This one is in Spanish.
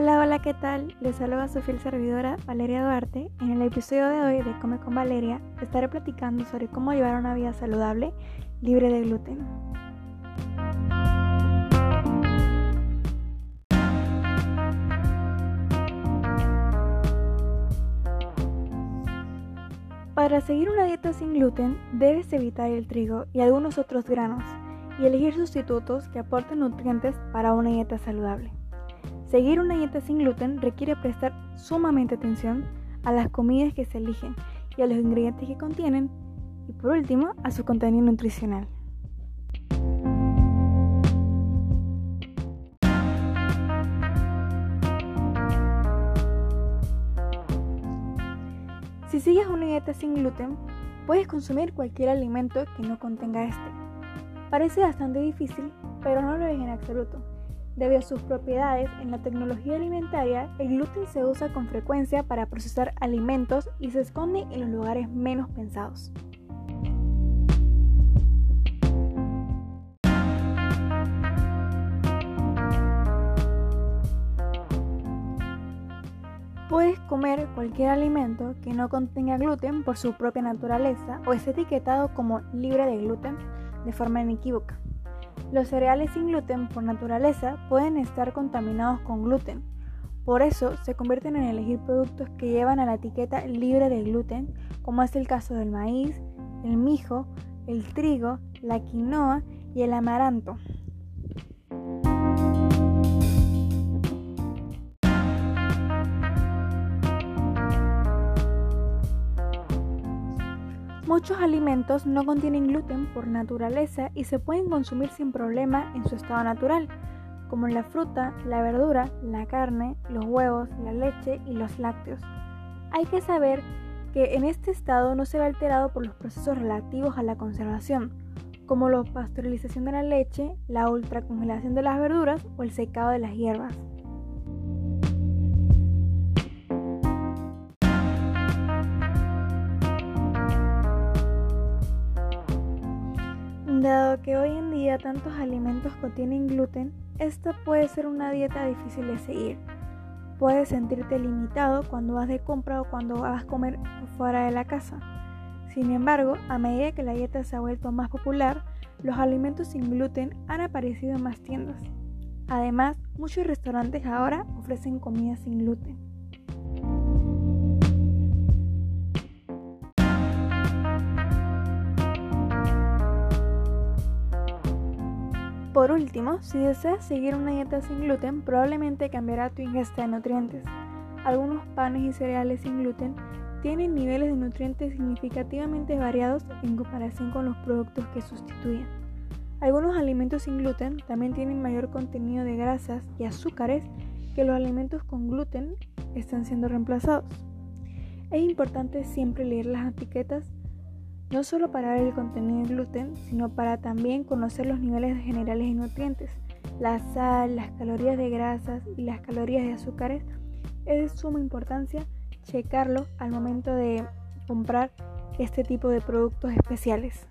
Hola, hola, ¿qué tal? Les saluda su fiel servidora Valeria Duarte. En el episodio de hoy de Come con Valeria estaré platicando sobre cómo llevar una vida saludable libre de gluten. Para seguir una dieta sin gluten debes evitar el trigo y algunos otros granos y elegir sustitutos que aporten nutrientes para una dieta saludable. Seguir una dieta sin gluten requiere prestar sumamente atención a las comidas que se eligen y a los ingredientes que contienen y por último a su contenido nutricional. Si sigues una dieta sin gluten, puedes consumir cualquier alimento que no contenga este. Parece bastante difícil, pero no lo es en absoluto. Debido a sus propiedades en la tecnología alimentaria, el gluten se usa con frecuencia para procesar alimentos y se esconde en los lugares menos pensados. Puedes comer cualquier alimento que no contenga gluten por su propia naturaleza o esté etiquetado como libre de gluten de forma inequívoca. Los cereales sin gluten por naturaleza pueden estar contaminados con gluten. Por eso se convierten en elegir productos que llevan a la etiqueta libre de gluten, como es el caso del maíz, el mijo, el trigo, la quinoa y el amaranto. Muchos alimentos no contienen gluten por naturaleza y se pueden consumir sin problema en su estado natural, como la fruta, la verdura, la carne, los huevos, la leche y los lácteos. Hay que saber que en este estado no se ve alterado por los procesos relativos a la conservación, como la pasteurización de la leche, la ultracongelación de las verduras o el secado de las hierbas. Dado que hoy en día tantos alimentos contienen gluten, esta puede ser una dieta difícil de seguir. Puedes sentirte limitado cuando vas de compra o cuando vas a comer fuera de la casa. Sin embargo, a medida que la dieta se ha vuelto más popular, los alimentos sin gluten han aparecido en más tiendas. Además, muchos restaurantes ahora ofrecen comida sin gluten. Por último, si deseas seguir una dieta sin gluten, probablemente cambiará tu ingesta de nutrientes. Algunos panes y cereales sin gluten tienen niveles de nutrientes significativamente variados en comparación con los productos que sustituyen. Algunos alimentos sin gluten también tienen mayor contenido de grasas y azúcares que los alimentos con gluten están siendo reemplazados. Es importante siempre leer las etiquetas no solo para ver el contenido de gluten, sino para también conocer los niveles generales de nutrientes. La sal, las calorías de grasas y las calorías de azúcares es de suma importancia checarlo al momento de comprar este tipo de productos especiales.